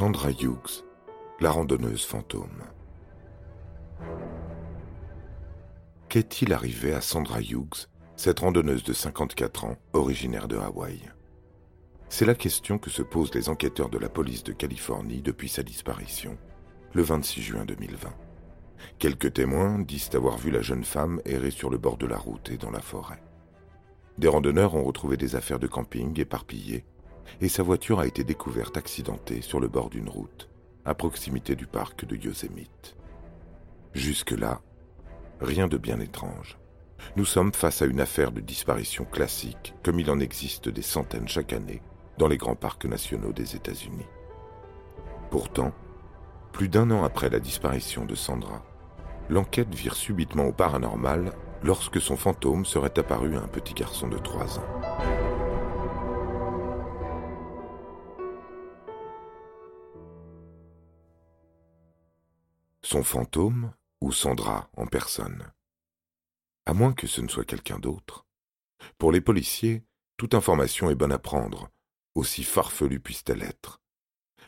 Sandra Hughes, la randonneuse fantôme. Qu'est-il arrivé à Sandra Hughes, cette randonneuse de 54 ans, originaire de Hawaï? C'est la question que se posent les enquêteurs de la police de Californie depuis sa disparition, le 26 juin 2020. Quelques témoins disent avoir vu la jeune femme errer sur le bord de la route et dans la forêt. Des randonneurs ont retrouvé des affaires de camping éparpillées et sa voiture a été découverte accidentée sur le bord d'une route, à proximité du parc de Yosemite. Jusque-là, rien de bien étrange. Nous sommes face à une affaire de disparition classique, comme il en existe des centaines chaque année dans les grands parcs nationaux des États-Unis. Pourtant, plus d'un an après la disparition de Sandra, l'enquête vire subitement au paranormal lorsque son fantôme serait apparu à un petit garçon de 3 ans. Son fantôme ou Sandra en personne À moins que ce ne soit quelqu'un d'autre. Pour les policiers, toute information est bonne à prendre, aussi farfelue puisse-t-elle être.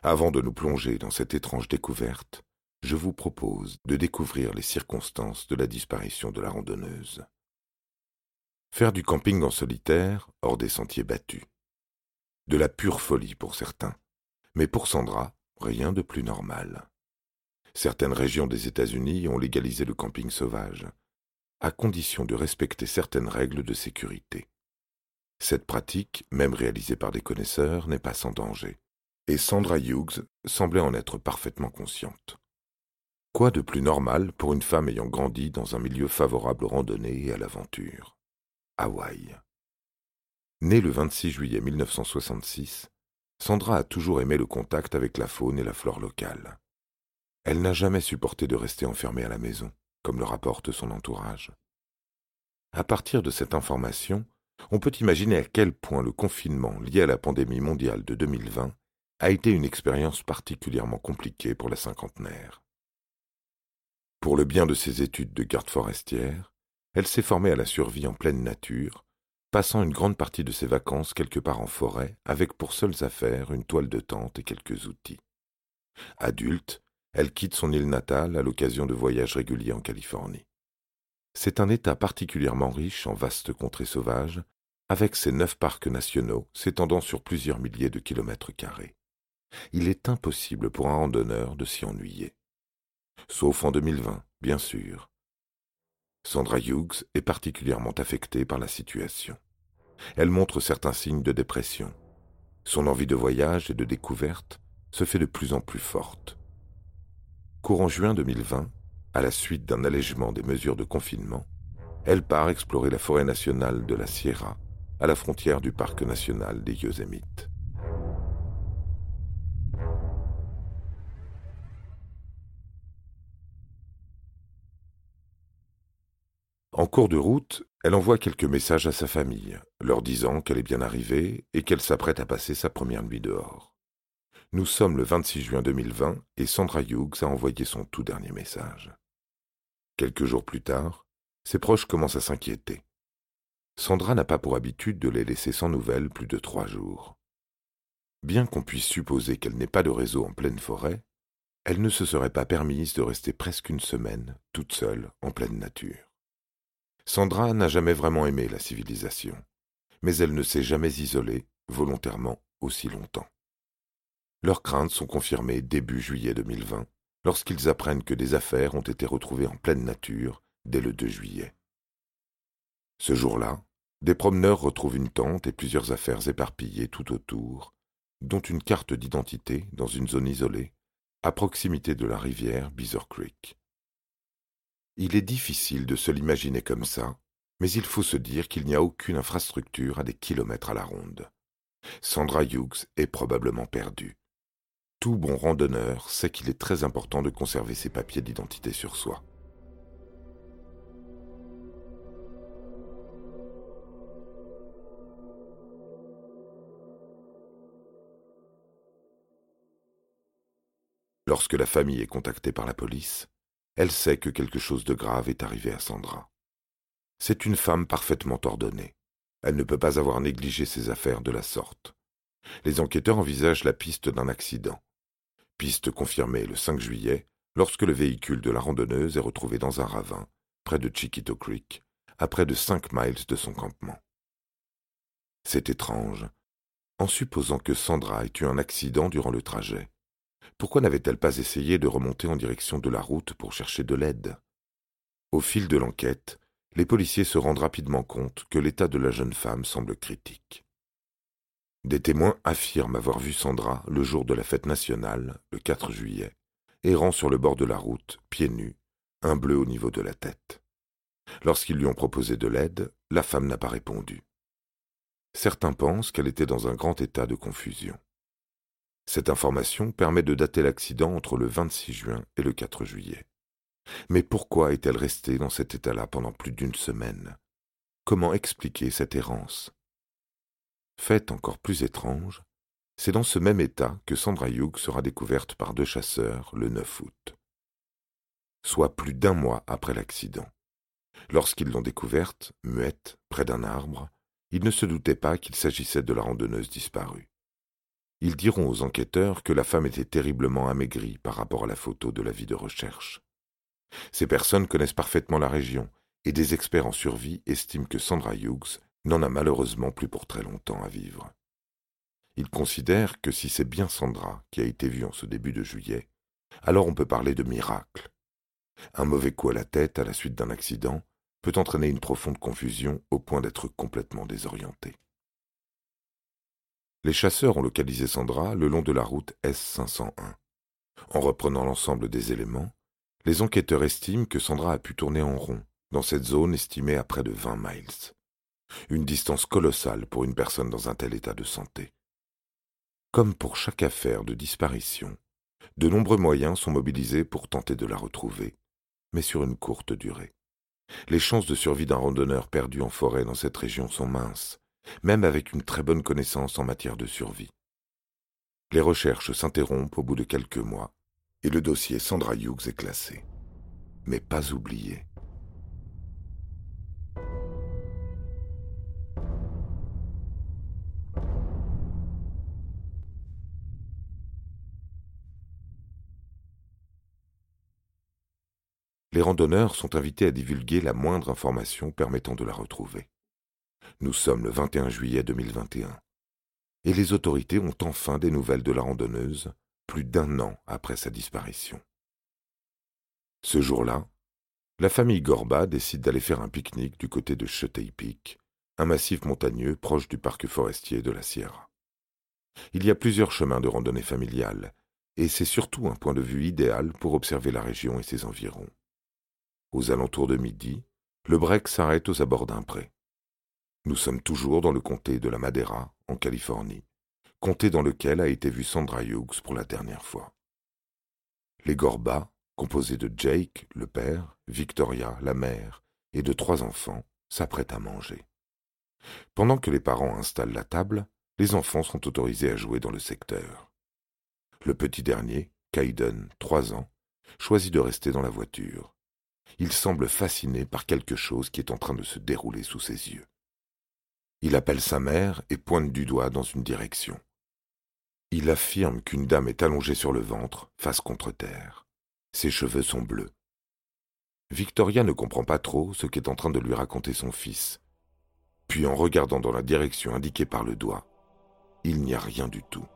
Avant de nous plonger dans cette étrange découverte, je vous propose de découvrir les circonstances de la disparition de la randonneuse. Faire du camping en solitaire, hors des sentiers battus. De la pure folie pour certains, mais pour Sandra, rien de plus normal. Certaines régions des États-Unis ont légalisé le camping sauvage, à condition de respecter certaines règles de sécurité. Cette pratique, même réalisée par des connaisseurs, n'est pas sans danger, et Sandra Hughes semblait en être parfaitement consciente. Quoi de plus normal pour une femme ayant grandi dans un milieu favorable aux randonnées et à l'aventure? Hawaï. Née le 26 juillet 1966, Sandra a toujours aimé le contact avec la faune et la flore locale. Elle n'a jamais supporté de rester enfermée à la maison, comme le rapporte son entourage. À partir de cette information, on peut imaginer à quel point le confinement lié à la pandémie mondiale de 2020 a été une expérience particulièrement compliquée pour la cinquantenaire. Pour le bien de ses études de garde forestière, elle s'est formée à la survie en pleine nature, passant une grande partie de ses vacances quelque part en forêt avec pour seules affaires une toile de tente et quelques outils. Adulte, elle quitte son île natale à l'occasion de voyages réguliers en Californie. C'est un État particulièrement riche en vastes contrées sauvages, avec ses neuf parcs nationaux s'étendant sur plusieurs milliers de kilomètres carrés. Il est impossible pour un randonneur de s'y ennuyer. Sauf en 2020, bien sûr. Sandra Hughes est particulièrement affectée par la situation. Elle montre certains signes de dépression. Son envie de voyage et de découverte se fait de plus en plus forte. Courant juin 2020, à la suite d'un allègement des mesures de confinement, elle part explorer la forêt nationale de la Sierra, à la frontière du parc national des Yosémites. En cours de route, elle envoie quelques messages à sa famille, leur disant qu'elle est bien arrivée et qu'elle s'apprête à passer sa première nuit dehors. Nous sommes le 26 juin 2020 et Sandra Hughes a envoyé son tout dernier message. Quelques jours plus tard, ses proches commencent à s'inquiéter. Sandra n'a pas pour habitude de les laisser sans nouvelles plus de trois jours. Bien qu'on puisse supposer qu'elle n'ait pas de réseau en pleine forêt, elle ne se serait pas permise de rester presque une semaine toute seule en pleine nature. Sandra n'a jamais vraiment aimé la civilisation, mais elle ne s'est jamais isolée, volontairement, aussi longtemps. Leurs craintes sont confirmées début juillet 2020, lorsqu'ils apprennent que des affaires ont été retrouvées en pleine nature dès le 2 juillet. Ce jour-là, des promeneurs retrouvent une tente et plusieurs affaires éparpillées tout autour, dont une carte d'identité dans une zone isolée, à proximité de la rivière Beaver Creek. Il est difficile de se l'imaginer comme ça, mais il faut se dire qu'il n'y a aucune infrastructure à des kilomètres à la ronde. Sandra Hughes est probablement perdue. Tout bon randonneur sait qu'il est très important de conserver ses papiers d'identité sur soi. Lorsque la famille est contactée par la police, elle sait que quelque chose de grave est arrivé à Sandra. C'est une femme parfaitement ordonnée. Elle ne peut pas avoir négligé ses affaires de la sorte. Les enquêteurs envisagent la piste d'un accident. Piste confirmée le 5 juillet, lorsque le véhicule de la randonneuse est retrouvé dans un ravin, près de Chiquito Creek, à près de cinq miles de son campement. C'est étrange. En supposant que Sandra ait eu un accident durant le trajet, pourquoi n'avait-elle pas essayé de remonter en direction de la route pour chercher de l'aide? Au fil de l'enquête, les policiers se rendent rapidement compte que l'état de la jeune femme semble critique. Des témoins affirment avoir vu Sandra le jour de la fête nationale, le 4 juillet, errant sur le bord de la route, pieds nus, un bleu au niveau de la tête. Lorsqu'ils lui ont proposé de l'aide, la femme n'a pas répondu. Certains pensent qu'elle était dans un grand état de confusion. Cette information permet de dater l'accident entre le 26 juin et le 4 juillet. Mais pourquoi est-elle restée dans cet état-là pendant plus d'une semaine? Comment expliquer cette errance? Fait encore plus étrange, c'est dans ce même état que Sandra Hughes sera découverte par deux chasseurs le 9 août, soit plus d'un mois après l'accident. Lorsqu'ils l'ont découverte, muette, près d'un arbre, ils ne se doutaient pas qu'il s'agissait de la randonneuse disparue. Ils diront aux enquêteurs que la femme était terriblement amaigrie par rapport à la photo de la vie de recherche. Ces personnes connaissent parfaitement la région, et des experts en survie estiment que Sandra Hughes n'en a malheureusement plus pour très longtemps à vivre. Ils considèrent que si c'est bien Sandra qui a été vue en ce début de juillet, alors on peut parler de miracle. Un mauvais coup à la tête à la suite d'un accident peut entraîner une profonde confusion au point d'être complètement désorienté. Les chasseurs ont localisé Sandra le long de la route S501. En reprenant l'ensemble des éléments, les enquêteurs estiment que Sandra a pu tourner en rond, dans cette zone estimée à près de 20 miles. Une distance colossale pour une personne dans un tel état de santé. Comme pour chaque affaire de disparition, de nombreux moyens sont mobilisés pour tenter de la retrouver, mais sur une courte durée. Les chances de survie d'un randonneur perdu en forêt dans cette région sont minces, même avec une très bonne connaissance en matière de survie. Les recherches s'interrompent au bout de quelques mois, et le dossier Sandra Hughes est classé. Mais pas oublié. Les randonneurs sont invités à divulguer la moindre information permettant de la retrouver. Nous sommes le 21 juillet 2021. Et les autorités ont enfin des nouvelles de la randonneuse, plus d'un an après sa disparition. Ce jour-là, la famille Gorba décide d'aller faire un pique-nique du côté de Chetey Peak, un massif montagneux proche du parc forestier de la Sierra. Il y a plusieurs chemins de randonnée familiale, et c'est surtout un point de vue idéal pour observer la région et ses environs. Aux alentours de midi, le break s'arrête aux abords d'un pré. Nous sommes toujours dans le comté de la Madeira, en Californie, comté dans lequel a été vue Sandra Hughes pour la dernière fois. Les Gorba, composés de Jake, le père, Victoria, la mère, et de trois enfants, s'apprêtent à manger. Pendant que les parents installent la table, les enfants sont autorisés à jouer dans le secteur. Le petit dernier, Kaiden, trois ans, choisit de rester dans la voiture. Il semble fasciné par quelque chose qui est en train de se dérouler sous ses yeux. Il appelle sa mère et pointe du doigt dans une direction. Il affirme qu'une dame est allongée sur le ventre, face contre terre. Ses cheveux sont bleus. Victoria ne comprend pas trop ce qu'est en train de lui raconter son fils. Puis en regardant dans la direction indiquée par le doigt, il n'y a rien du tout.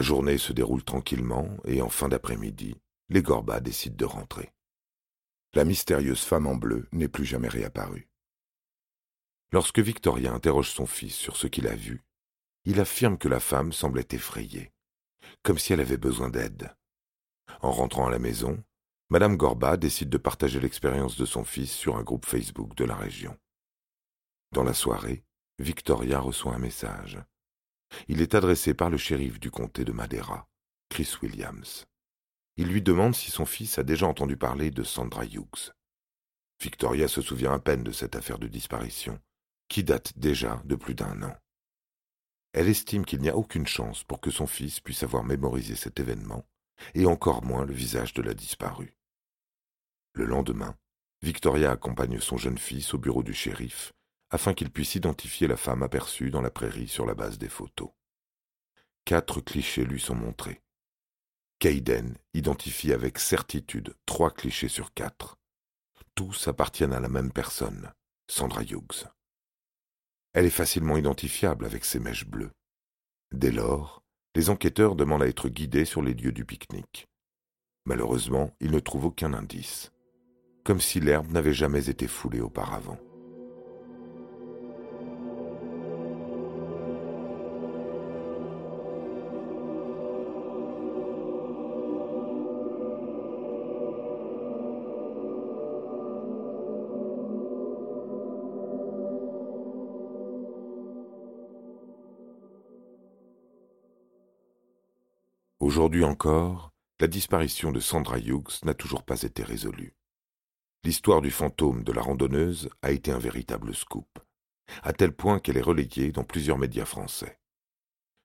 La journée se déroule tranquillement et en fin d'après-midi, les Gorba décident de rentrer. La mystérieuse femme en bleu n'est plus jamais réapparue. Lorsque Victoria interroge son fils sur ce qu'il a vu, il affirme que la femme semblait effrayée, comme si elle avait besoin d'aide. En rentrant à la maison, Madame Gorba décide de partager l'expérience de son fils sur un groupe Facebook de la région. Dans la soirée, Victoria reçoit un message. Il est adressé par le shérif du comté de Madeira, Chris Williams. Il lui demande si son fils a déjà entendu parler de Sandra Hughes. Victoria se souvient à peine de cette affaire de disparition, qui date déjà de plus d'un an. Elle estime qu'il n'y a aucune chance pour que son fils puisse avoir mémorisé cet événement, et encore moins le visage de la disparue. Le lendemain, Victoria accompagne son jeune fils au bureau du shérif afin qu'il puisse identifier la femme aperçue dans la prairie sur la base des photos. Quatre clichés lui sont montrés. Kayden identifie avec certitude trois clichés sur quatre. Tous appartiennent à la même personne, Sandra Hughes. Elle est facilement identifiable avec ses mèches bleues. Dès lors, les enquêteurs demandent à être guidés sur les lieux du pique-nique. Malheureusement, ils ne trouvent aucun indice, comme si l'herbe n'avait jamais été foulée auparavant. Aujourd'hui encore, la disparition de Sandra Hughes n'a toujours pas été résolue. L'histoire du fantôme de la randonneuse a été un véritable scoop, à tel point qu'elle est relayée dans plusieurs médias français.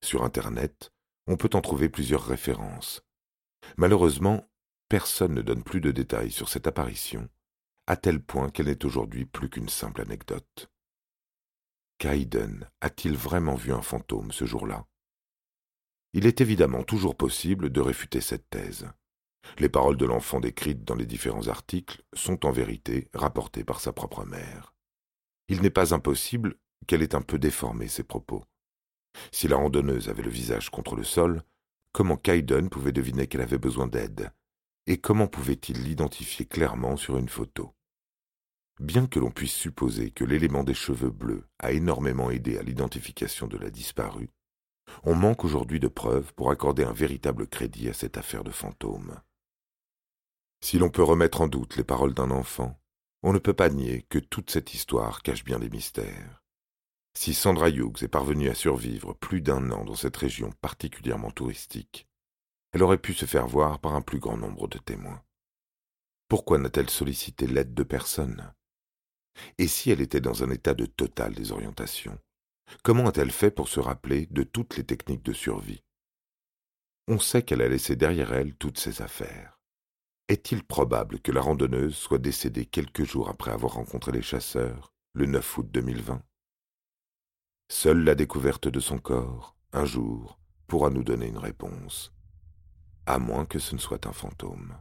Sur Internet, on peut en trouver plusieurs références. Malheureusement, personne ne donne plus de détails sur cette apparition, à tel point qu'elle n'est aujourd'hui plus qu'une simple anecdote. Kaiden a-t-il vraiment vu un fantôme ce jour-là? Il est évidemment toujours possible de réfuter cette thèse. Les paroles de l'enfant décrites dans les différents articles sont en vérité rapportées par sa propre mère. Il n'est pas impossible qu'elle ait un peu déformé ses propos. Si la randonneuse avait le visage contre le sol, comment Kaiden pouvait deviner qu'elle avait besoin d'aide? Et comment pouvait-il l'identifier clairement sur une photo? Bien que l'on puisse supposer que l'élément des cheveux bleus a énormément aidé à l'identification de la disparue, on manque aujourd'hui de preuves pour accorder un véritable crédit à cette affaire de fantôme. Si l'on peut remettre en doute les paroles d'un enfant, on ne peut pas nier que toute cette histoire cache bien des mystères. Si Sandra Hughes est parvenue à survivre plus d'un an dans cette région particulièrement touristique, elle aurait pu se faire voir par un plus grand nombre de témoins. Pourquoi n'a-t-elle sollicité l'aide de personne? Et si elle était dans un état de totale désorientation? Comment a-t-elle fait pour se rappeler de toutes les techniques de survie? On sait qu'elle a laissé derrière elle toutes ses affaires. Est-il probable que la randonneuse soit décédée quelques jours après avoir rencontré les chasseurs, le 9 août 2020 Seule la découverte de son corps, un jour, pourra nous donner une réponse, à moins que ce ne soit un fantôme.